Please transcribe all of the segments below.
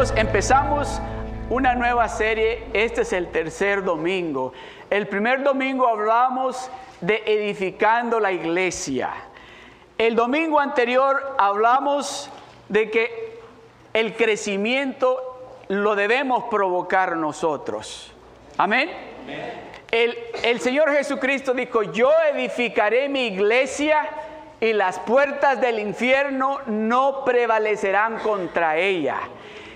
Empezamos una nueva serie, este es el tercer domingo. El primer domingo hablamos de edificando la iglesia. El domingo anterior hablamos de que el crecimiento lo debemos provocar nosotros. Amén. El, el Señor Jesucristo dijo, yo edificaré mi iglesia y las puertas del infierno no prevalecerán contra ella.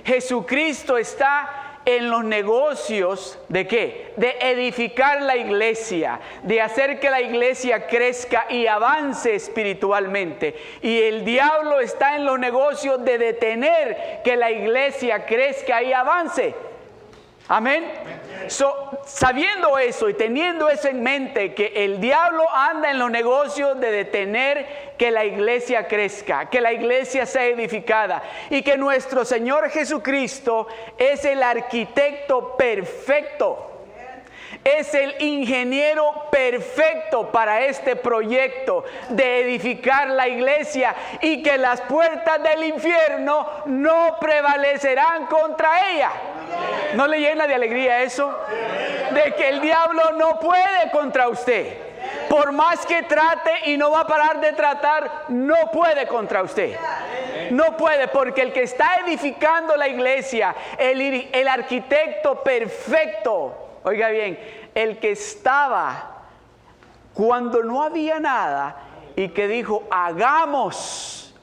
Jesucristo está en los negocios de qué? De edificar la iglesia, de hacer que la iglesia crezca y avance espiritualmente. Y el diablo está en los negocios de detener que la iglesia crezca y avance. Amén. sabiendo eso y teniendo eso en mente, que el diablo anda en los negocios de detener que la iglesia crezca, que la iglesia sea edificada y que nuestro Señor Jesucristo es el arquitecto perfecto es el ingeniero perfecto para este proyecto de edificar la iglesia y que las puertas del infierno no prevalecerán contra ella. ¿No le llena de alegría eso? De que el diablo no puede contra usted. Por más que trate y no va a parar de tratar, no puede contra usted. No puede, porque el que está edificando la iglesia, el, el arquitecto perfecto, Oiga bien, el que estaba cuando no había nada y que dijo, hagamos,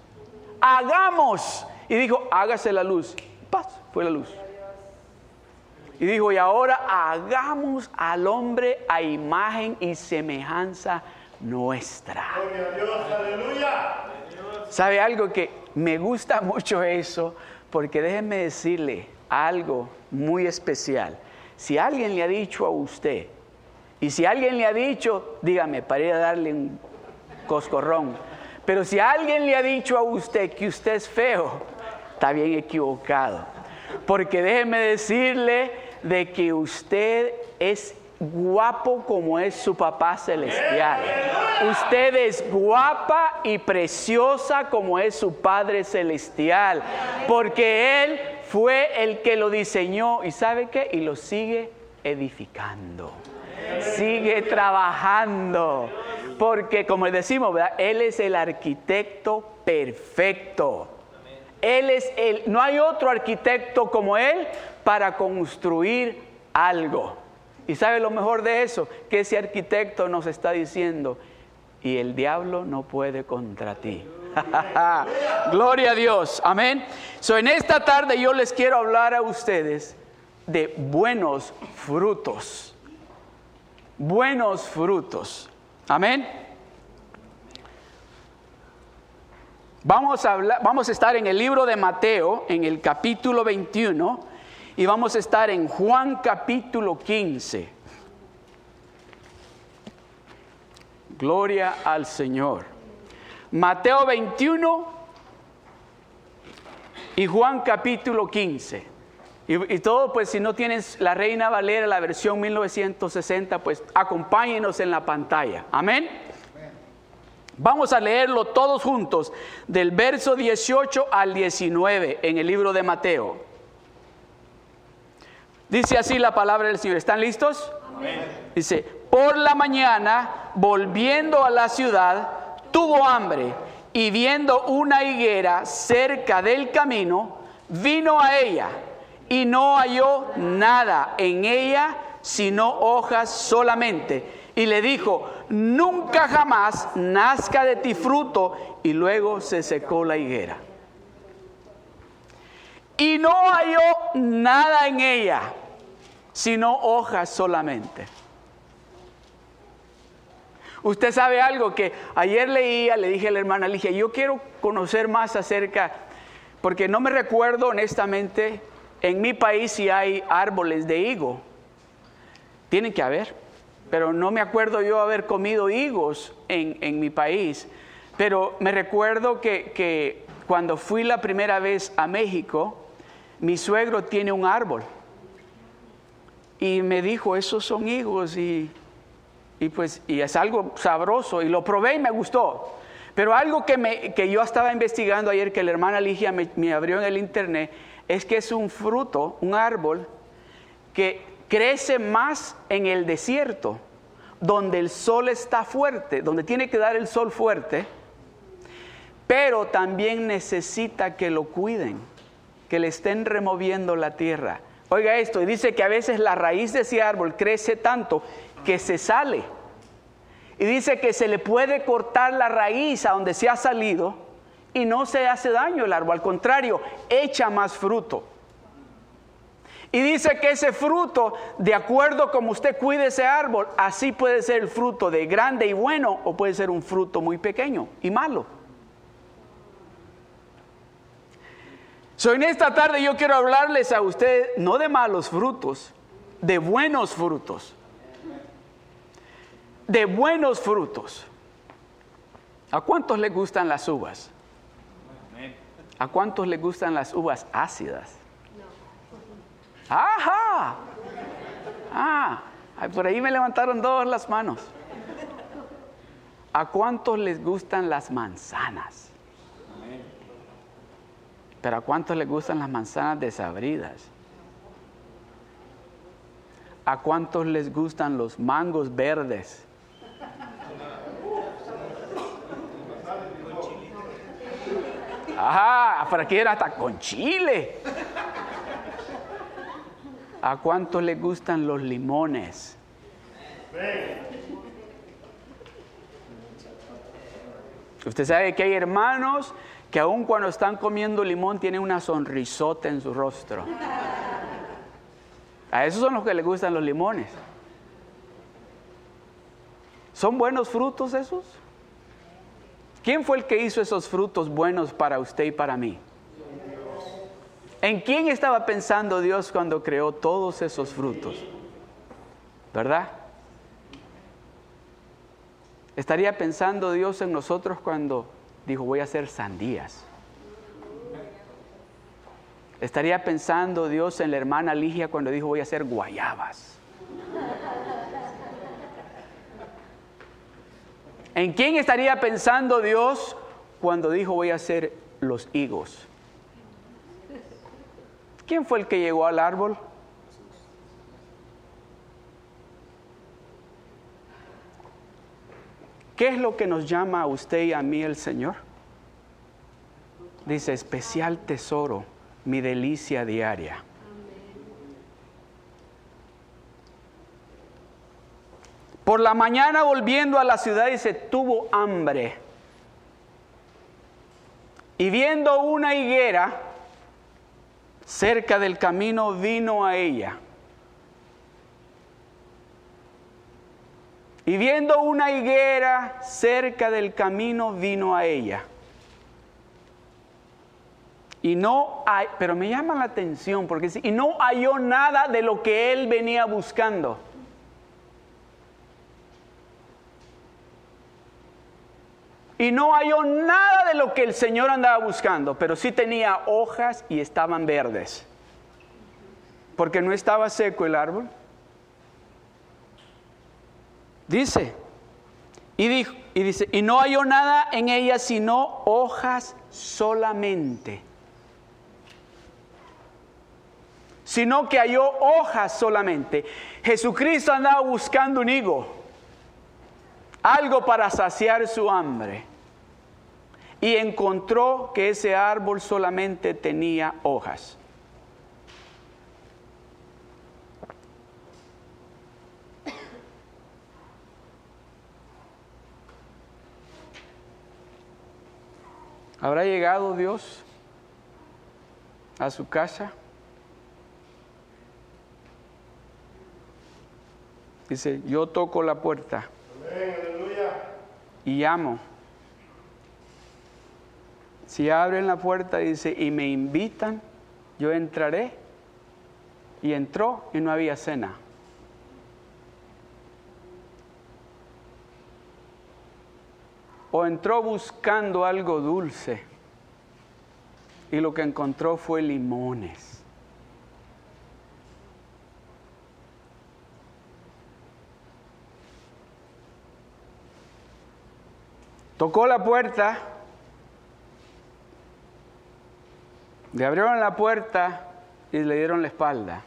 hagamos. Y dijo, hágase la luz. Paz, fue la luz. Y dijo, y ahora hagamos al hombre a imagen y semejanza nuestra. ¿Sabe algo que me gusta mucho eso? Porque déjenme decirle algo muy especial. Si alguien le ha dicho a usted, y si alguien le ha dicho, dígame, para ir a darle un coscorrón, pero si alguien le ha dicho a usted que usted es feo, está bien equivocado. Porque déjeme decirle de que usted es guapo como es su papá celestial. Usted es guapa y preciosa como es su Padre celestial. Porque Él fue el que lo diseñó y sabe qué, y lo sigue edificando. Sigue trabajando. Porque como decimos, Él es el arquitecto perfecto. Él es el, no hay otro arquitecto como Él para construir algo. Y sabe lo mejor de eso, que ese arquitecto nos está diciendo, y el diablo no puede contra ti. Gloria a Dios. Amén. So, en esta tarde yo les quiero hablar a ustedes de buenos frutos. Buenos frutos. Amén. Vamos a, hablar, vamos a estar en el libro de Mateo, en el capítulo 21, y vamos a estar en Juan capítulo 15. Gloria al Señor. Mateo 21 y Juan capítulo 15. Y, todo, pues si no tienes la Reina Valera, la versión 1960, pues acompáñenos en la pantalla. Amén. Vamos a leerlo todos juntos, del verso 18 al 19 en el libro de Mateo. Dice así la palabra del Señor. ¿Están listos? Amén. Dice, por la mañana, volviendo a la ciudad, tuvo hambre y viendo una higuera cerca del camino, vino a ella y no halló nada en ella sino hojas solamente. Y le dijo, nunca jamás nazca de ti fruto. Y luego se secó la higuera. Y no halló nada en ella, sino hojas solamente. Usted sabe algo que ayer leía, le dije a la hermana, dije, yo quiero conocer más acerca, porque no me recuerdo honestamente, en mi país si hay árboles de higo. Tienen que haber, pero no me acuerdo yo haber comido higos en, mi país. Pero me recuerdo que, que cuando fui la primera vez a México, mi suegro tiene un árbol. Y me dijo, esos son higos y y pues y es algo sabroso y lo probé y me gustó. Pero algo que, me, que yo estaba investigando ayer, que la hermana Ligia me abrió en el internet, es que es un fruto, un árbol, que crece más en el desierto, donde el sol está fuerte, donde tiene que dar el sol fuerte, pero también necesita que lo cuiden, que le estén removiendo la tierra. Oiga esto, y dice que a veces la raíz de ese árbol crece tanto que se sale. Y dice que se le puede cortar la raíz a donde se ha salido y no se hace daño el árbol, al contrario, echa más fruto. Y dice que ese fruto, de acuerdo como usted cuide ese árbol, así puede ser el fruto de grande y bueno o puede ser un fruto muy pequeño y malo. So, en esta tarde yo quiero hablarles a ustedes no de malos frutos, de buenos frutos. De buenos frutos. ¿A cuántos les gustan las uvas? ¿A cuántos les gustan las uvas ácidas? ¡Ajá! Ah, por ahí me levantaron todas las manos. ¿A cuántos les gustan las manzanas? Pero ¿a cuántos les gustan las manzanas desabridas? ¿A cuántos les gustan los mangos verdes? Ajá, por aquí era hasta con chile. ¿A cuántos les gustan los limones? Usted sabe que hay hermanos que aun cuando están comiendo limón tienen una sonrisota en su rostro. A esos son los que les gustan los limones. ¿Son buenos frutos esos? ¿Quién fue el que hizo esos frutos buenos para usted y para mí? ¿En quién estaba pensando Dios cuando creó todos esos frutos? ¿Verdad? ¿Estaría pensando Dios en nosotros cuando dijo, voy a hacer sandías. Estaría pensando Dios en la hermana Ligia cuando dijo, voy a hacer guayabas. ¿En quién estaría pensando Dios cuando dijo, voy a hacer los higos? ¿Quién fue el que llegó al árbol? ¿Qué es lo que nos llama a usted y a mí el Señor? Dice, especial tesoro, mi delicia diaria. Por la mañana volviendo a la ciudad dice, tuvo hambre. Y viendo una higuera cerca del camino, vino a ella. Y viendo una higuera cerca del camino, vino a ella. Y no hay, pero me llama la atención porque y no halló nada de lo que él venía buscando. Y no halló nada de lo que el Señor andaba buscando, pero sí tenía hojas y estaban verdes. Porque no estaba seco el árbol. Dice, y, dijo, y dice, y no halló nada en ella sino hojas solamente. Sino que halló hojas solamente. Jesucristo andaba buscando un higo, algo para saciar su hambre. Y encontró que ese árbol solamente tenía hojas. ¿Habrá llegado Dios a su casa? Dice, yo toco la puerta y llamo. Si abren la puerta, dice, y me invitan, yo entraré. Y entró y no había cena. o entró buscando algo dulce y lo que encontró fue limones. Tocó la puerta, le abrieron la puerta y le dieron la espalda.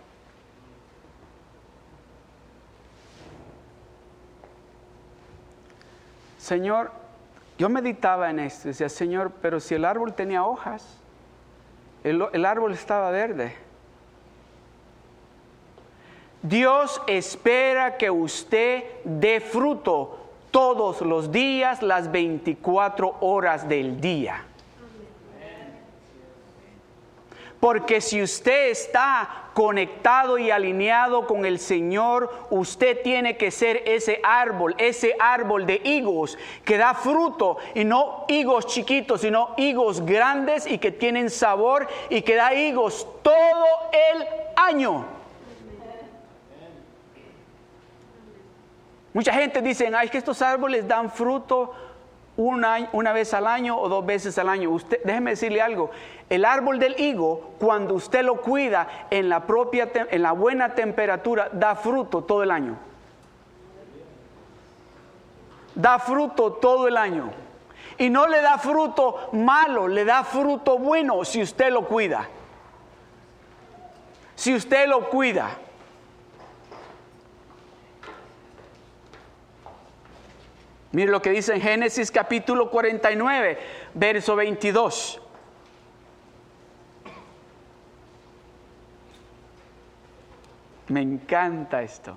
Señor, yo meditaba en esto, decía, Señor, pero si el árbol tenía hojas, el, árbol estaba verde. Dios espera que usted dé fruto todos los días, las 24 horas del día. Porque si usted está conectado y alineado con el Señor, usted tiene que ser ese árbol, ese árbol de higos que da fruto y no higos chiquitos, sino higos grandes y que tienen sabor y que da higos todo el año. Mucha gente dice, ay, que estos árboles dan fruto una, vez al año o dos veces al año. Usted, déjeme decirle algo, el árbol del higo, cuando usted lo cuida en la, propia, en la buena temperatura, da fruto todo el año. Da fruto todo el año. Y no le da fruto malo, le da fruto bueno si usted lo cuida. Si usted lo cuida. Mire lo que dice en Génesis capítulo 49, verso 22. Me encanta esto.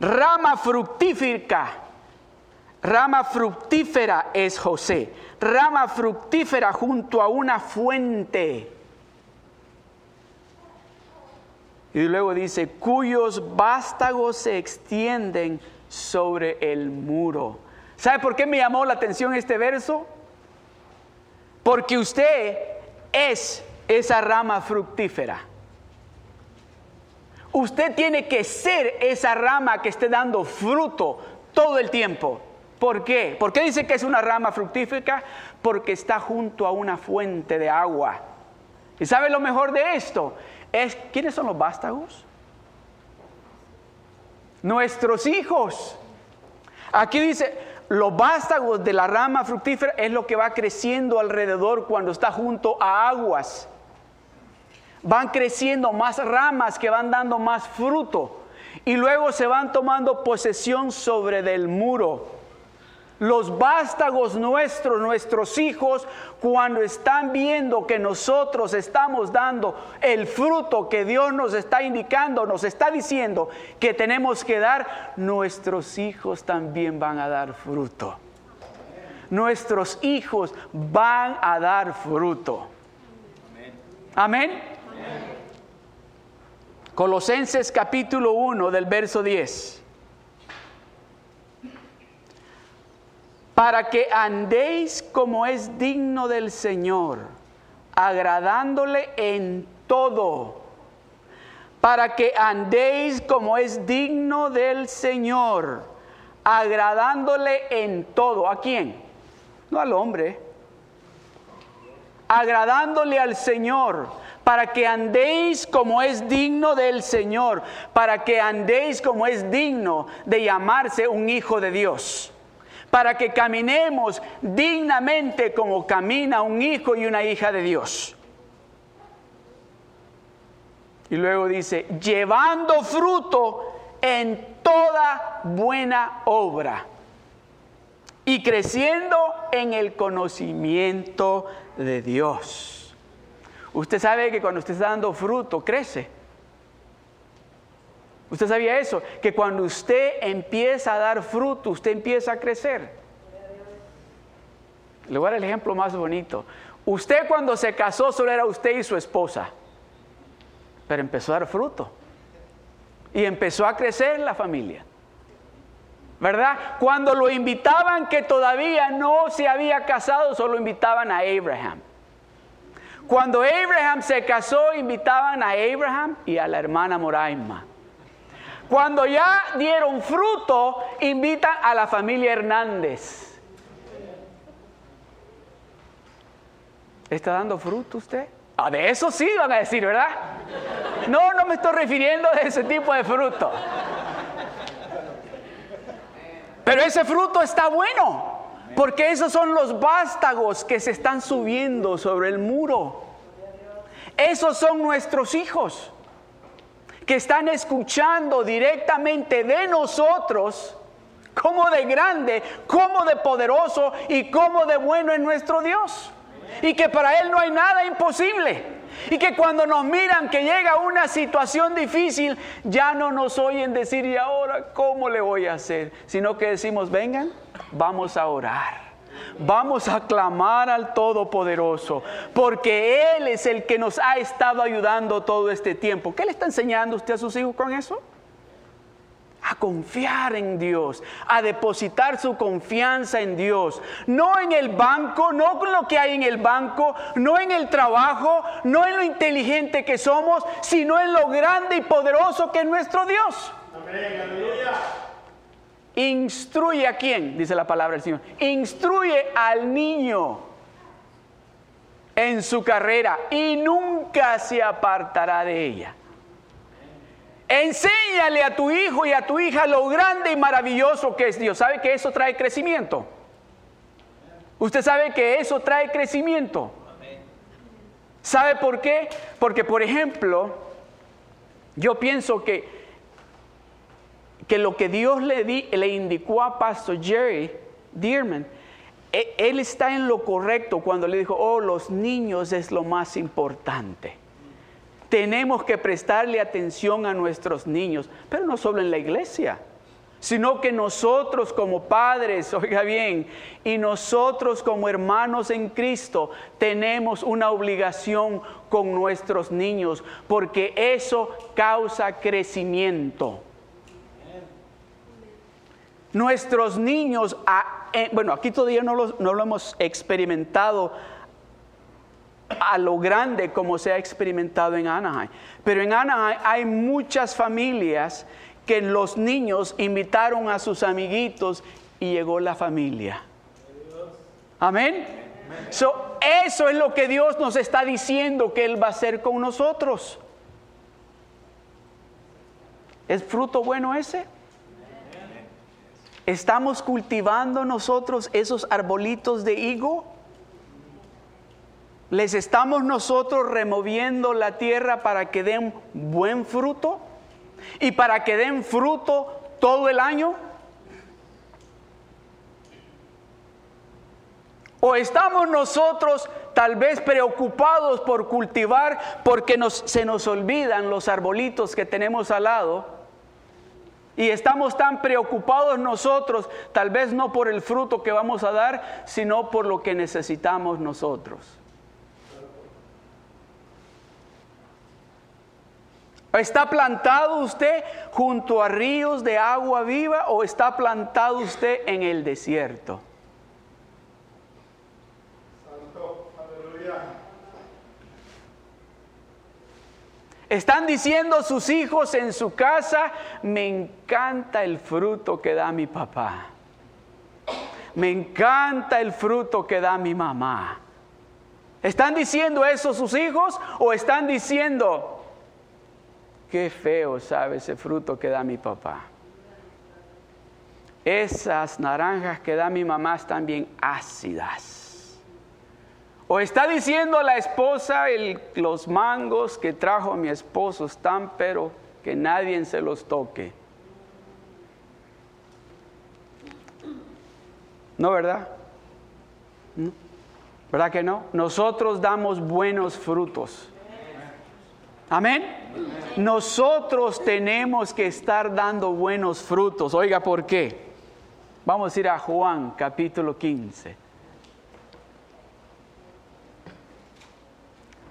Rama fructífera. Rama fructífera es José. Rama fructífera junto a una fuente. Y luego dice, cuyos vástagos se extienden sobre el muro. ¿Sabe por qué me llamó la atención este verso? Porque usted es esa rama fructífera. Usted tiene que ser esa rama que esté dando fruto todo el tiempo. ¿Por qué? ¿Por qué dice que es una rama fructífera? Porque está junto a una fuente de agua. ¿Y sabe lo mejor de esto? Es, ¿quiénes son los vástagos? Nuestros hijos. Aquí dice, los vástagos de la rama fructífera es lo que va creciendo alrededor cuando está junto a aguas van creciendo más ramas que van dando más fruto y luego se van tomando posesión sobre del muro. Los vástagos nuestros, nuestros hijos, cuando están viendo que nosotros estamos dando el fruto que Dios nos está indicando, nos está diciendo que tenemos que dar, nuestros hijos también van a dar fruto. Nuestros hijos van a dar fruto. Amén. Colosenses capítulo 1 del verso 10. Para que andéis como es digno del Señor, agradándole en todo. Para que andéis como es digno del Señor, agradándole en todo. ¿A quién? No al hombre. Agradándole al Señor para que andéis como es digno del Señor, para que andéis como es digno de llamarse un hijo de Dios, para que caminemos dignamente como camina un hijo y una hija de Dios. Y luego dice, llevando fruto en toda buena obra y creciendo en el conocimiento de Dios. Usted sabe que cuando usted está dando fruto, crece. ¿Usted sabía eso? Que cuando usted empieza a dar fruto, usted empieza a crecer. Le voy a dar el ejemplo más bonito. Usted cuando se casó solo era usted y su esposa, pero empezó a dar fruto. Y empezó a crecer la familia. ¿Verdad? Cuando lo invitaban que todavía no se había casado, solo invitaban a Abraham. Cuando Abraham se casó, invitaban a Abraham y a la hermana Moraima. Cuando ya dieron fruto, invitan a la familia Hernández. ¿Está dando fruto usted? Ah, de eso sí van a decir, ¿verdad? No, no me estoy refiriendo a ese tipo de fruto. Pero ese fruto está bueno. Porque esos son los vástagos que se están subiendo sobre el muro. Esos son nuestros hijos que están escuchando directamente de nosotros cómo de grande, cómo de poderoso y cómo de bueno es nuestro Dios. Y que para Él no hay nada imposible. Y que cuando nos miran que llega una situación difícil, ya no nos oyen decir, ¿y ahora cómo le voy a hacer? Sino que decimos, vengan, vamos a orar. Vamos a clamar al Todopoderoso, porque Él es el que nos ha estado ayudando todo este tiempo. ¿Qué le está enseñando usted a sus hijos con eso? a confiar en Dios, a depositar su confianza en Dios, no en el banco, no con lo que hay en el banco, no en el trabajo, no en lo inteligente que somos, sino en lo grande y poderoso que es nuestro Dios. Instruye a quién, dice la palabra del Señor. Instruye al niño en su carrera y nunca se apartará de ella. Enséñale a tu hijo y a tu hija lo grande y maravilloso que es Dios. ¿Sabe que eso trae crecimiento? Usted sabe que eso trae crecimiento. ¿Sabe por qué? Porque, por ejemplo, yo pienso que, que lo que Dios le, le indicó a Pastor Jerry Dearman, e, él está en lo correcto cuando le dijo, oh, los niños es lo más importante. Tenemos que prestarle atención a nuestros niños, pero no solo en la iglesia, sino que nosotros como padres, oiga bien, y nosotros como hermanos en Cristo tenemos una obligación con nuestros niños, porque eso causa crecimiento. Nuestros niños, ah, eh, bueno, aquí todavía no lo, hemos experimentado a lo grande como se ha experimentado en Anaheim. Pero en Anaheim hay muchas familias que los niños invitaron a sus amiguitos y llegó la familia. Amén. eso es lo que Dios nos está diciendo que Él va a hacer con nosotros. ¿Es fruto bueno ese? ¿Estamos cultivando nosotros esos arbolitos de higo? ¿Les estamos nosotros removiendo la tierra para que den buen fruto? ¿Y para que den fruto todo el año? ¿O estamos nosotros tal vez preocupados por cultivar porque se nos olvidan los arbolitos que tenemos al lado? Y estamos tan preocupados nosotros, tal vez no por el fruto que vamos a dar, sino por lo que necesitamos nosotros. ¿Está plantado usted junto a ríos de agua viva o está plantado usted en el desierto? Están diciendo sus hijos en su casa, me encanta el fruto que da mi papá. Me encanta el fruto que da mi mamá. ¿Están diciendo eso sus hijos o están diciendo, Qué feo sabe ese fruto que da mi papá. Esas naranjas que da mi mamá están bien ácidas. O está diciendo la esposa, los mangos que trajo mi esposo están, pero que nadie se los toque. ¿No, verdad? ¿Verdad que no? Nosotros damos buenos frutos. Amén. Nosotros tenemos que estar dando buenos frutos. Oiga, ¿por qué? Vamos a ir a Juan capítulo 15.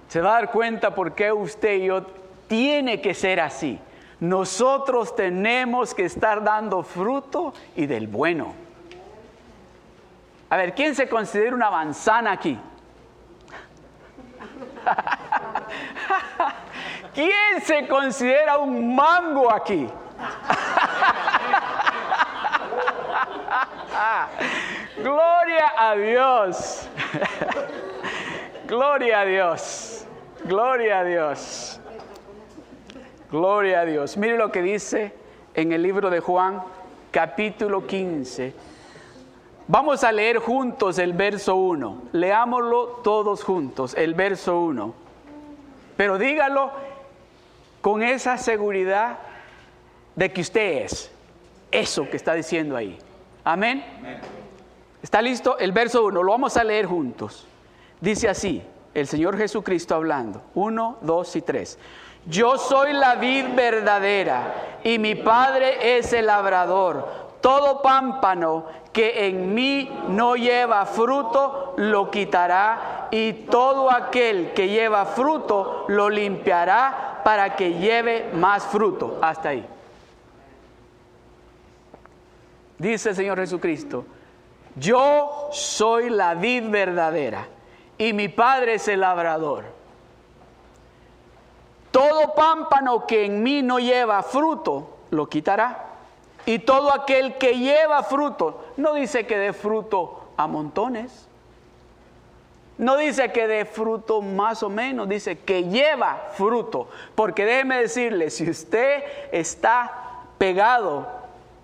Se va a dar cuenta por qué usted y yo tiene que ser así. Nosotros tenemos que estar dando fruto y del bueno. A ver, ¿quién se considera una manzana aquí? ¿Quién se considera un mango aquí? Gloria a Dios. Gloria a Dios. Gloria a Dios. Gloria a Dios. Mire lo que dice en el libro de Juan, capítulo 15. Vamos a leer juntos el verso 1. Leámoslo todos juntos, el verso 1. Pero dígalo con esa seguridad de que usted es eso que está diciendo ahí. Amén. ¿Está listo? El verso 1, lo vamos a leer juntos. Dice así, el Señor Jesucristo hablando. 1, 2 y 3. Yo soy la vid verdadera y mi Padre es el labrador. Todo pámpano que en mí no lleva fruto, lo quitará, y todo aquel que lleva fruto, lo limpiará para que lleve más fruto. Hasta ahí. Dice el Señor Jesucristo, yo soy la vid verdadera y mi Padre es el labrador. Todo pámpano que en mí no lleva fruto, lo quitará y todo aquel que lleva fruto, no dice que dé fruto a montones. No dice que dé fruto más o menos, dice que lleva fruto. Porque déjeme decirle, si usted está pegado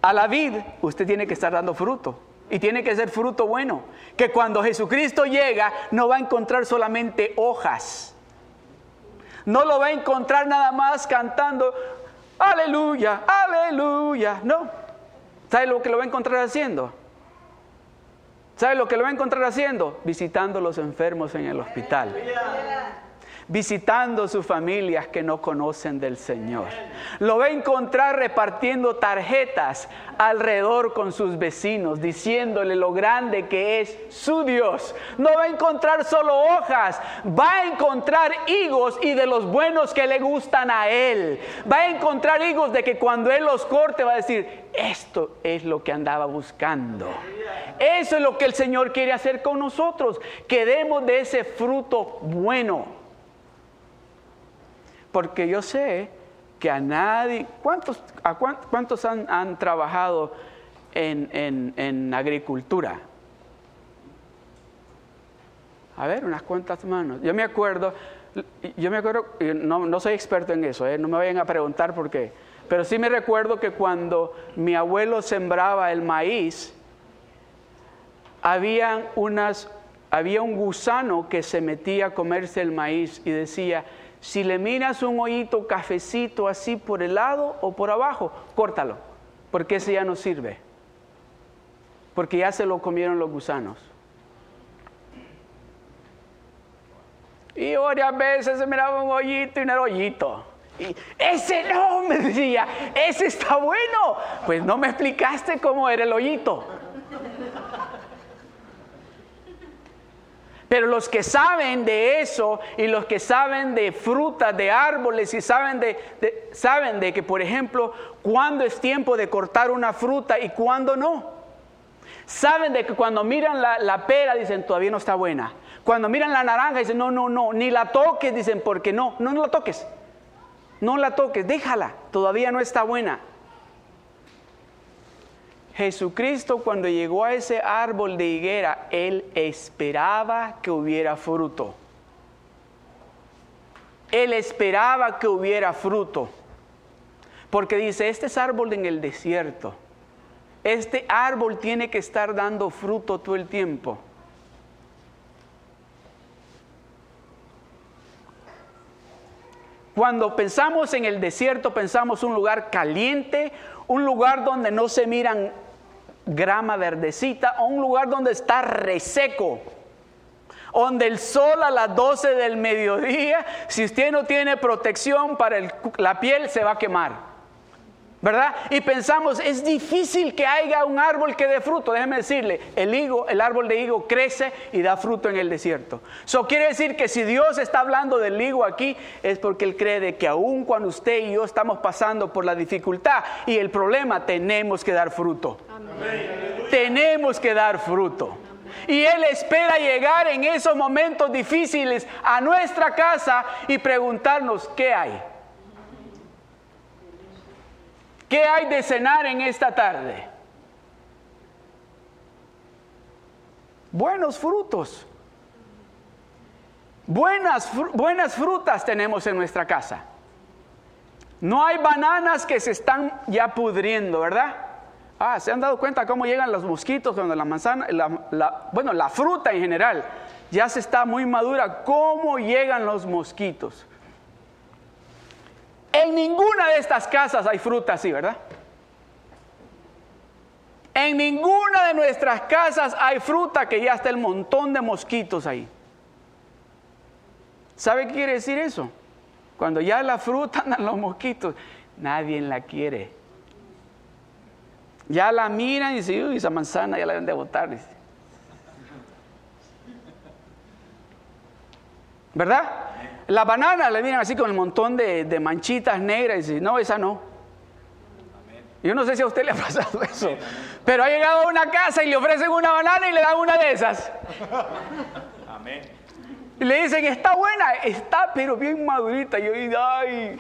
a la vid, usted tiene que estar dando fruto. Y tiene que ser fruto bueno. Que cuando Jesucristo llega, no va a encontrar solamente hojas. No lo va a encontrar nada más cantando, aleluya, aleluya. No. ¿Sabe lo que lo va a encontrar haciendo? ¿Sabe lo que lo va a encontrar haciendo? Visitando a los enfermos en el hospital visitando sus familias que no conocen del Señor. Lo va a encontrar repartiendo tarjetas alrededor con sus vecinos, diciéndole lo grande que es su Dios. No va a encontrar solo hojas, va a encontrar higos y de los buenos que le gustan a Él. Va a encontrar higos de que cuando Él los corte va a decir, esto es lo que andaba buscando. Eso es lo que el Señor quiere hacer con nosotros, que demos de ese fruto bueno porque yo sé que a nadie, ¿cuántos, cuántos han, trabajado en, agricultura? A ver, unas cuantas manos. Yo me acuerdo, yo me acuerdo, no, soy experto en eso, ¿eh? no me vayan a preguntar por qué, pero sí me recuerdo que cuando mi abuelo sembraba el maíz, habían unas, había un gusano que se metía a comerse el maíz y decía, si le miras un hoyito cafecito así por el lado o por abajo, córtalo, porque ese ya no sirve. Porque ya se lo comieron los gusanos. Y varias veces se miraba un hoyito y no era hoyito. Y ese no, me decía, ese está bueno. Pues no me explicaste cómo era el hoyito. Pero los que saben de eso y los que saben de frutas, de árboles y saben de, saben de que, por ejemplo, cuándo es tiempo de cortar una fruta y cuándo no. Saben de que cuando miran la, la pera dicen todavía no está buena. Cuando miran la naranja dicen no, no, no, ni la toques, dicen porque no, no, no la toques. No la toques, déjala, todavía no está buena. Jesucristo cuando llegó a ese árbol de higuera, Él esperaba que hubiera fruto. Él esperaba que hubiera fruto. Porque dice, este es árbol en el desierto. Este árbol tiene que estar dando fruto todo el tiempo. Cuando pensamos en el desierto, pensamos un lugar caliente, un lugar donde no se miran grama verdecita, o un lugar donde está reseco, donde el sol a las 12 del mediodía, si usted no tiene protección para la piel, se va a quemar. ¿Verdad? Y pensamos, es difícil que haya un árbol que dé fruto. Déjeme decirle, el higo, el árbol de higo crece y da fruto en el desierto. Eso quiere decir que si Dios está hablando del higo aquí, es porque Él cree que aun cuando usted y yo estamos pasando por la dificultad y el problema, tenemos que dar fruto. Tenemos que dar fruto. Y Él espera llegar en esos momentos difíciles a nuestra casa y preguntarnos, ¿qué hay? ¿Qué hay de cenar en esta tarde? Buenos frutos. Buenas, buenas frutas tenemos en nuestra casa. No hay bananas que se están ya pudriendo, ¿verdad? Ah, ¿se han dado cuenta cómo llegan los mosquitos cuando la manzana, bueno, la fruta en general ya se está muy madura? ¿Cómo llegan los mosquitos? En ninguna de estas casas hay fruta así, ¿verdad? En ninguna de nuestras casas hay fruta que ya está el montón de mosquitos ahí. ¿Sabe qué quiere decir eso? Cuando ya la fruta andan los mosquitos, nadie la quiere. Ya la miran y dicen, uy, esa manzana ya la deben de botar. ¿Verdad? La banana le miran así con el montón de, manchitas negras y dicen, no, esa no. Yo no sé si a usted le ha pasado eso, pero ha llegado a una casa y le ofrecen una banana y le dan una de esas. Amén. Y le dicen, está buena, está pero bien madurita. Y yo, ay.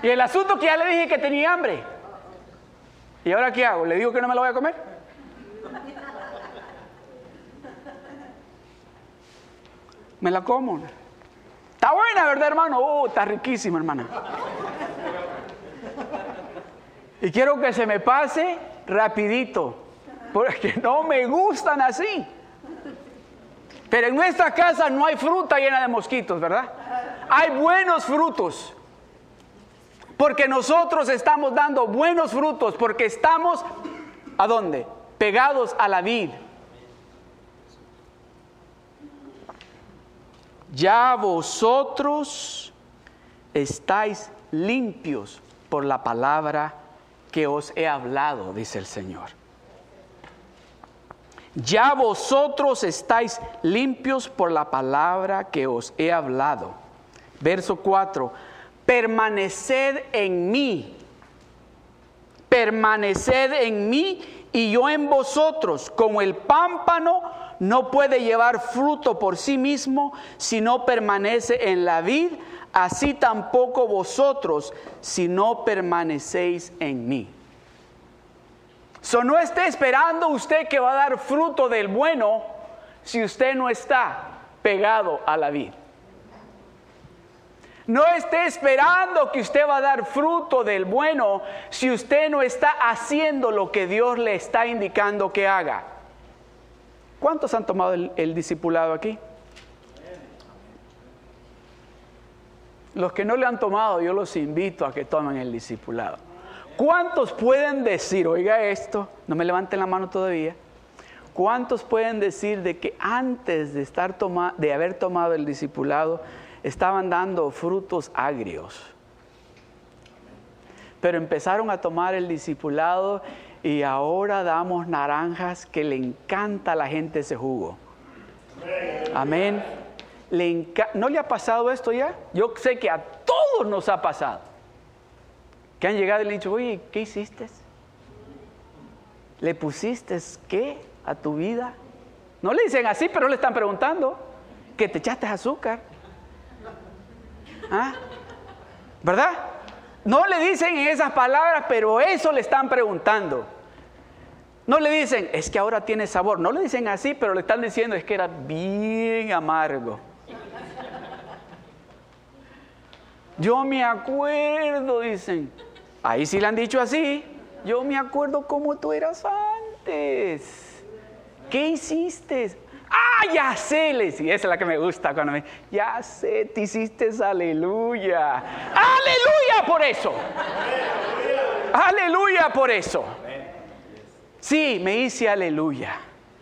Y el asunto que ya le dije que tenía hambre. ¿Y ahora qué hago? ¿Le digo que no me la voy a comer? Me la como. Buena, ¿verdad, hermano? Oh, está riquísima, hermana. Y quiero que se me pase rapidito, porque no me gustan así. Pero en nuestra casa no hay fruta llena de mosquitos, ¿verdad? Hay buenos frutos. Porque nosotros estamos dando buenos frutos, porque estamos, ¿a dónde? Pegados a la vid. Ya vosotros estáis limpios por la palabra que os he hablado, dice el Señor. Ya vosotros estáis limpios por la palabra que os he hablado. Verso 4. Permaneced en mí. Permaneced en mí y yo en vosotros, como el pámpano no puede llevar fruto por sí mismo si no permanece en la vid, así tampoco vosotros si no permanecéis en mí. So, no esté esperando usted que va a dar fruto del bueno si usted no está pegado a la vid. No esté esperando que usted va a dar fruto del bueno si usted no está haciendo lo que Dios le está indicando que haga. ¿Cuántos han tomado el, el discipulado aquí? Los que no le han tomado, yo los invito a que tomen el discipulado. ¿Cuántos pueden decir, oiga esto, no me levanten la mano todavía? ¿Cuántos pueden decir de que antes de, estar de haber tomado el discipulado estaban dando frutos agrios? Pero empezaron a tomar el discipulado y ahora damos naranjas que le encanta a la gente ese jugo. Amén ¿no le ha pasado esto ya? Yo sé que a todos nos ha pasado. Que han llegado y le han dicho, oye, ¿qué hiciste? ¿Le pusiste qué a tu vida? No le dicen así, pero le están preguntando. Que te echaste azúcar. ¿Ah? ¿Verdad? No le dicen en esas palabras, pero eso le están preguntando. No le dicen, es que ahora tiene sabor. No le dicen así, pero le están diciendo, es que era bien amargo. Yo me acuerdo, dicen. Ahí sí le han dicho así. Yo me acuerdo cómo tú eras antes. ¿Qué hiciste? Ah, ya sé, le esa es la que me gusta cuando me, ya sé, te hiciste aleluya. Aleluya por eso. Aleluya por eso. Sí, me hice aleluya.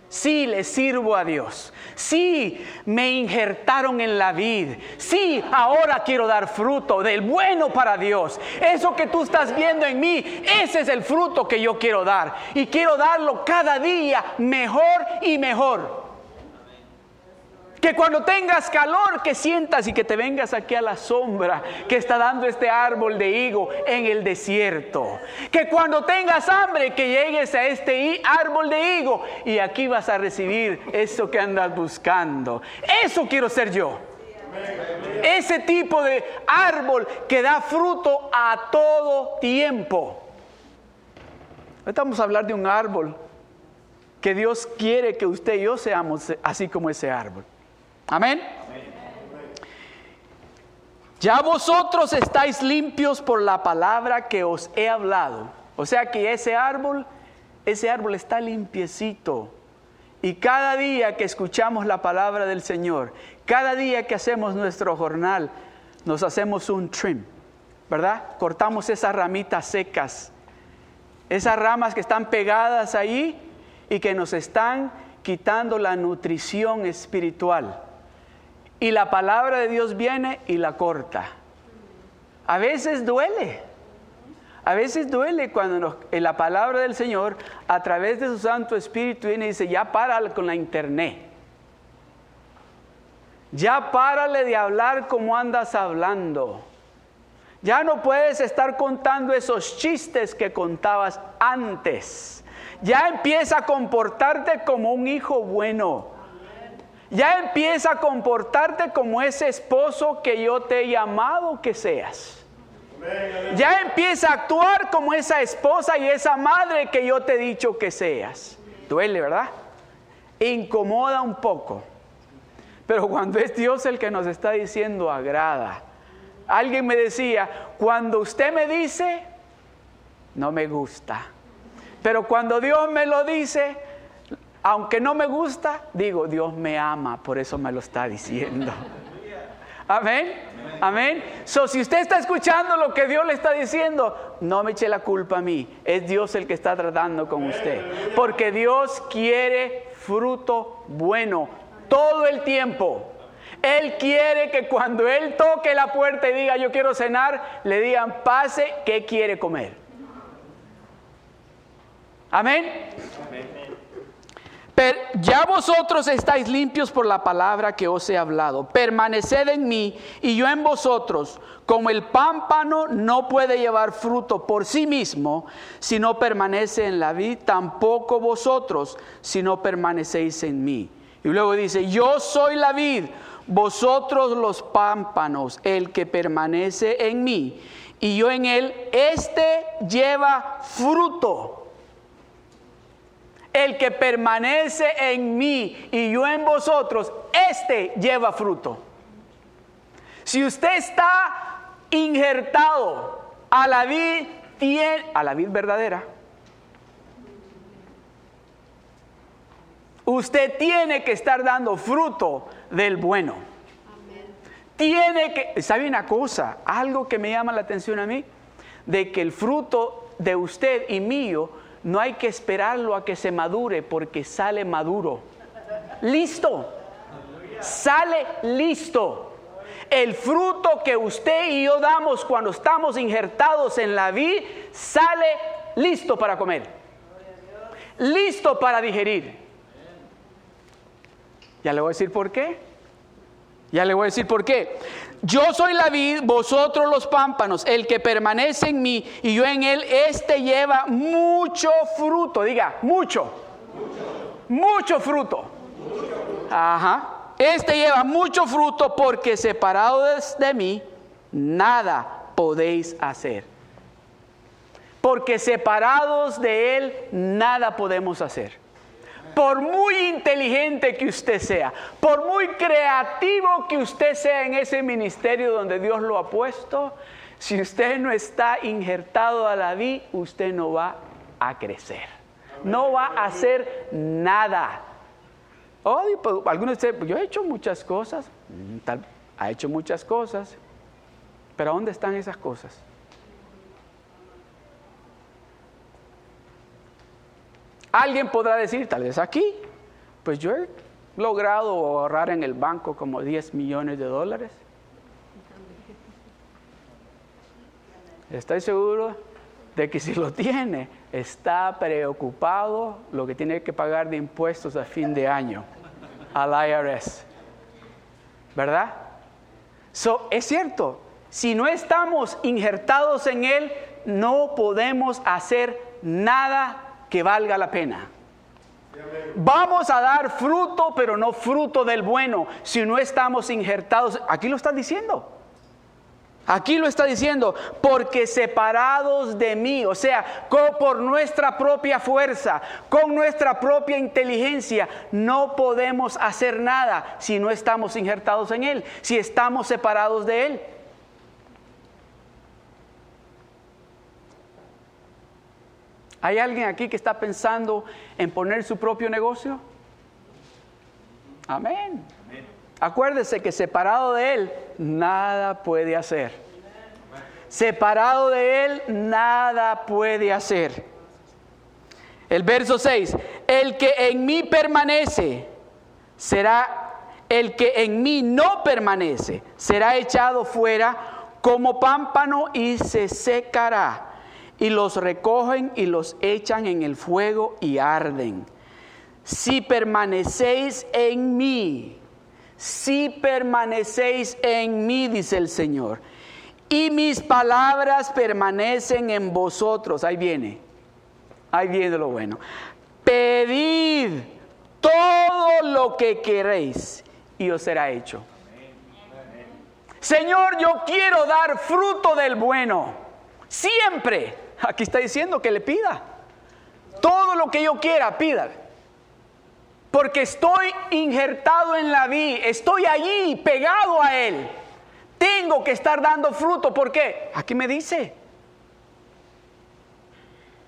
Sí, le sirvo a Dios. Sí, me injertaron en la vid. Sí, ahora quiero dar fruto del bueno para Dios. Eso que tú estás viendo en mí, ese es el fruto que yo quiero dar. Y quiero darlo cada día mejor y mejor. Que cuando tengas calor, que sientas y que te vengas aquí a la sombra que está dando este árbol de higo en el desierto. Que cuando tengas hambre, que llegues a este árbol de higo y aquí vas a recibir eso que andas buscando. Eso quiero ser yo. Ese tipo de árbol que da fruto a todo tiempo. Ahorita vamos a hablar de un árbol que Dios quiere que usted y yo seamos así como ese árbol. Amén. Ya vosotros estáis limpios por la palabra que os he hablado. O sea que ese árbol ese árbol está limpiecito. Y cada día que escuchamos la palabra del Señor, cada día que hacemos nuestro jornal, nos hacemos un trim, ¿verdad? Cortamos esas ramitas secas, esas ramas que están pegadas ahí y que nos están quitando la nutrición espiritual. Y la palabra de Dios viene y la corta. A veces duele. A veces duele cuando en la palabra del Señor, a través de su Santo Espíritu, viene y dice, ya para con la internet. Ya párale de hablar como andas hablando. Ya no puedes estar contando esos chistes que contabas antes. Ya empieza a comportarte como un hijo bueno. Ya empieza a comportarte como ese esposo que yo te he llamado que seas. Ya empieza a actuar como esa esposa y esa madre que yo te he dicho que seas. Duele, ¿verdad? Incomoda un poco. Pero cuando es Dios el que nos está diciendo, agrada. Alguien me decía, cuando usted me dice, no me gusta. Pero cuando Dios me lo dice, aunque no me gusta, digo, Dios me ama, por eso me lo está diciendo. Amén. Amén. So, si usted está escuchando lo que Dios le está diciendo, no me eche la culpa a mí. Es Dios el que está tratando con usted. Porque Dios quiere fruto bueno todo el tiempo. Él quiere que cuando Él toque la puerta y diga yo quiero cenar, le digan pase, ¿qué quiere comer? Amén. Ya vosotros estáis limpios por la palabra que os he hablado. Permaneced en mí y yo en vosotros. Como el pámpano no puede llevar fruto por sí mismo si no permanece en la vid, tampoco vosotros si no permanecéis en mí. Y luego dice, yo soy la vid, vosotros los pámpanos, el que permanece en mí y yo en él, este lleva fruto. El que permanece en mí y yo en vosotros, este lleva fruto. Si usted está injertado a la vid, a la vid verdadera, Usted tiene que estar dando fruto del bueno. Tiene que, ¿sabe una cosa? Algo que me llama la atención a mí, de que el fruto de usted y mío no hay que esperarlo a que se madure porque sale maduro. Listo. Sale listo. El fruto que usted y yo damos cuando estamos injertados en la vid sale listo para comer. Listo para digerir. Ya le voy a decir por qué. Ya le voy a decir por qué. Yo soy la vid, vosotros los pámpanos. El que permanece en mí y yo en él, este lleva mucho fruto. Diga, mucho. Mucho, fruto. Ajá. Este lleva mucho fruto porque separados de mí, nada podéis hacer. Porque separados de Él, nada podemos hacer por muy inteligente que usted sea, por muy creativo que usted sea en ese ministerio donde Dios lo ha puesto, si usted no está injertado a la vida, usted no va a crecer. No va a hacer nada. Oh, pues, algunos dicen, yo he hecho muchas cosas, mm, ha hecho muchas cosas, pero ¿dónde están esas cosas? Alguien podrá decir, tal vez aquí, pues yo he logrado ahorrar en el banco como 10 millones de dólares. Estoy seguro de que si lo tiene, está preocupado lo que tiene que pagar de impuestos a fin de año al IRS. ¿Verdad? So, es cierto, si no estamos injertados en Él, no podemos hacer nada que valga la pena. Vamos a dar fruto, pero no fruto del bueno, si no estamos injertados. Aquí lo está diciendo. Aquí lo está diciendo, porque separados de mí, o sea, por nuestra propia fuerza, con nuestra propia inteligencia, no podemos hacer nada si no estamos injertados en Él, si estamos separados de Él. ¿Hay alguien aquí que está pensando en poner su propio negocio? Amén. Acuérdese que separado de Él, nada puede hacer. Separado de Él, nada puede hacer. El verso 6, el que en mí permanece será el que en mí no permanece, será echado fuera como pámpano y se secará. Y los recogen y los echan en el fuego y arden. Si permanecéis en mí, si permanecéis en mí, dice el Señor, y mis palabras permanecen en vosotros, ahí viene, ahí viene lo bueno, pedid todo lo que queréis y os será hecho. Señor, yo quiero dar fruto del bueno, siempre. Aquí está diciendo que le pida. Todo lo que yo quiera, pida. Porque estoy injertado en la vida, estoy allí pegado a Él. Tengo que estar dando fruto. ¿Por qué? Aquí me dice.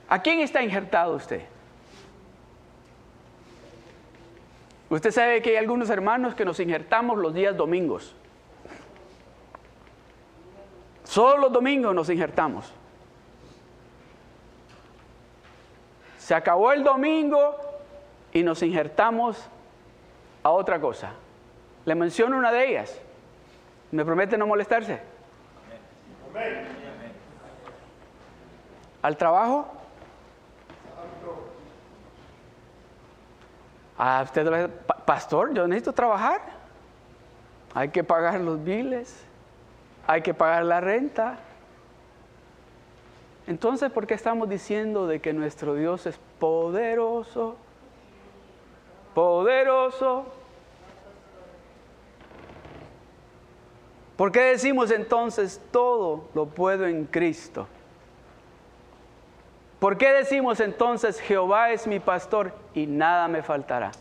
¿A quién está injertado usted? Usted sabe que hay algunos hermanos que nos injertamos los días domingos. Solo los domingos nos injertamos. Se acabó el domingo y nos injertamos a otra cosa. Le menciono una de ellas. ¿Me promete no molestarse? ¿Al trabajo? A usted, pastor, yo necesito trabajar. Hay que pagar los biles, hay que pagar la renta, entonces, ¿por qué estamos diciendo de que nuestro Dios es poderoso? Poderoso. ¿Por qué decimos entonces todo lo puedo en Cristo? ¿Por qué decimos entonces Jehová es mi pastor y nada me faltará?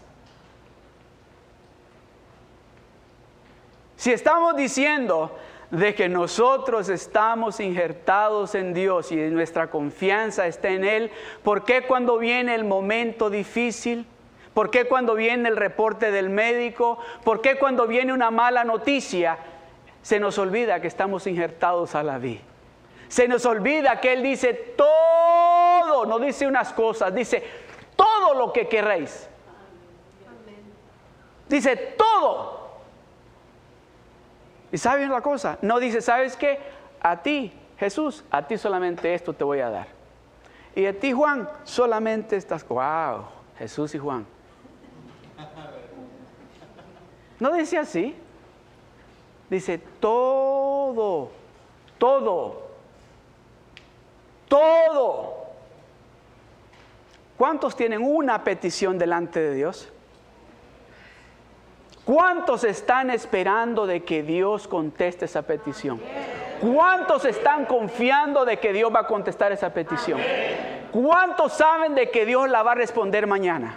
Si estamos diciendo de que nosotros estamos injertados en Dios y nuestra confianza está en Él, ¿por qué cuando viene el momento difícil? ¿Por qué cuando viene el reporte del médico? ¿Por qué cuando viene una mala noticia se nos olvida que estamos injertados a la vida? Se nos olvida que Él dice todo, no dice unas cosas, dice todo lo que queréis. Dice todo. Y saben la cosa, no dice, ¿sabes qué? A ti, Jesús, a ti solamente esto te voy a dar. Y a ti, Juan, solamente estas, wow, Jesús y Juan. No dice así. Dice todo, todo, todo. ¿Cuántos tienen una petición delante de Dios? ¿Cuántos están esperando de que Dios conteste esa petición? ¿Cuántos están confiando de que Dios va a contestar esa petición? ¿Cuántos saben de que Dios la va a responder mañana?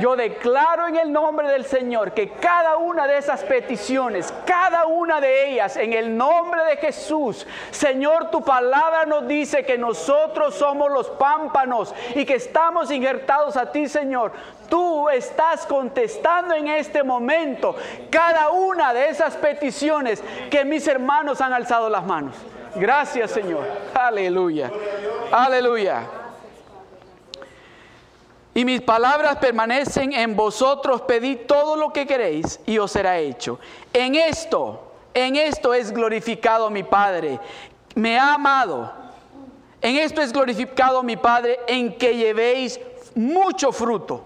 Yo declaro en el nombre del Señor que cada una de esas peticiones, cada una de ellas, en el nombre de Jesús, Señor, tu palabra nos dice que nosotros somos los pámpanos y que estamos injertados a ti, Señor. Tú estás contestando en este momento cada una de esas peticiones que mis hermanos han alzado las manos. Gracias, Señor. Aleluya. Aleluya. Y mis palabras permanecen en vosotros, pedid todo lo que queréis y os será hecho. En esto, en esto es glorificado mi Padre. Me ha amado. En esto es glorificado mi Padre, en que llevéis mucho fruto.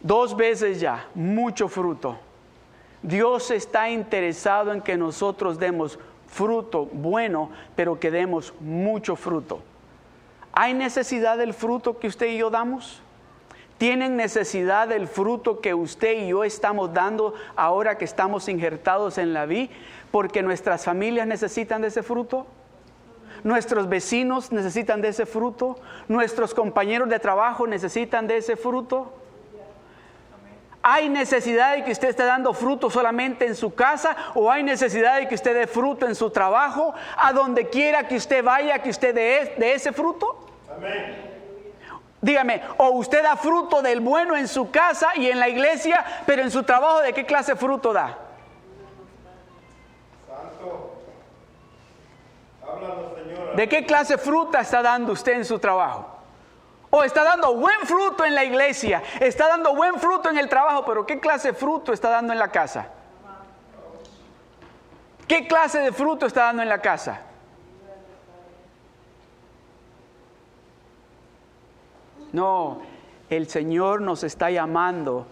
Dos veces ya, mucho fruto. Dios está interesado en que nosotros demos fruto bueno, pero que demos mucho fruto. ¿Hay necesidad del fruto que usted y yo damos? ¿Tienen necesidad del fruto que usted y yo estamos dando ahora que estamos injertados en la vida? Porque nuestras familias necesitan de ese fruto. Nuestros vecinos necesitan de ese fruto. Nuestros compañeros de trabajo necesitan de ese fruto. ¿Hay necesidad de que usted esté dando fruto solamente en su casa o hay necesidad de que usted dé fruto en su trabajo? A donde quiera que usted vaya, que usted dé de ese fruto. Amén. Dígame, o usted da fruto del bueno en su casa y en la iglesia, pero en su trabajo, ¿de qué clase de fruto da? Santo. Háblanos, señora. ¿De qué clase de fruta está dando usted en su trabajo? O está dando buen fruto en la iglesia, está dando buen fruto en el trabajo, pero ¿qué clase de fruto está dando en la casa? ¿Qué clase de fruto está dando en la casa? No, el Señor nos está llamando.